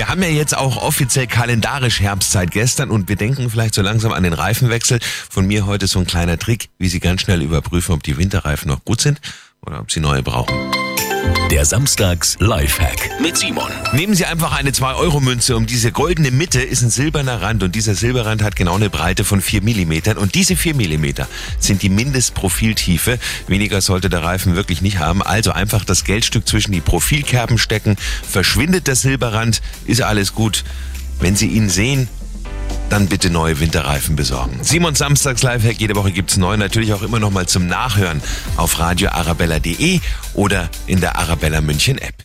Wir haben ja jetzt auch offiziell kalendarisch Herbstzeit gestern und wir denken vielleicht so langsam an den Reifenwechsel. Von mir heute so ein kleiner Trick, wie Sie ganz schnell überprüfen, ob die Winterreifen noch gut sind oder ob Sie neue brauchen. Der Samstags Lifehack mit Simon. Nehmen Sie einfach eine 2-Euro-Münze. Um diese goldene Mitte ist ein silberner Rand und dieser Silberrand hat genau eine Breite von 4 Millimetern. Und diese 4 Millimeter sind die Mindestprofiltiefe. Weniger sollte der Reifen wirklich nicht haben. Also einfach das Geldstück zwischen die Profilkerben stecken. Verschwindet der Silberrand, ist alles gut. Wenn Sie ihn sehen, dann bitte neue Winterreifen besorgen. Simon Samstags Lifehack, jede Woche gibt's neu, natürlich auch immer noch mal zum Nachhören auf radioarabella.de oder in der Arabella München App.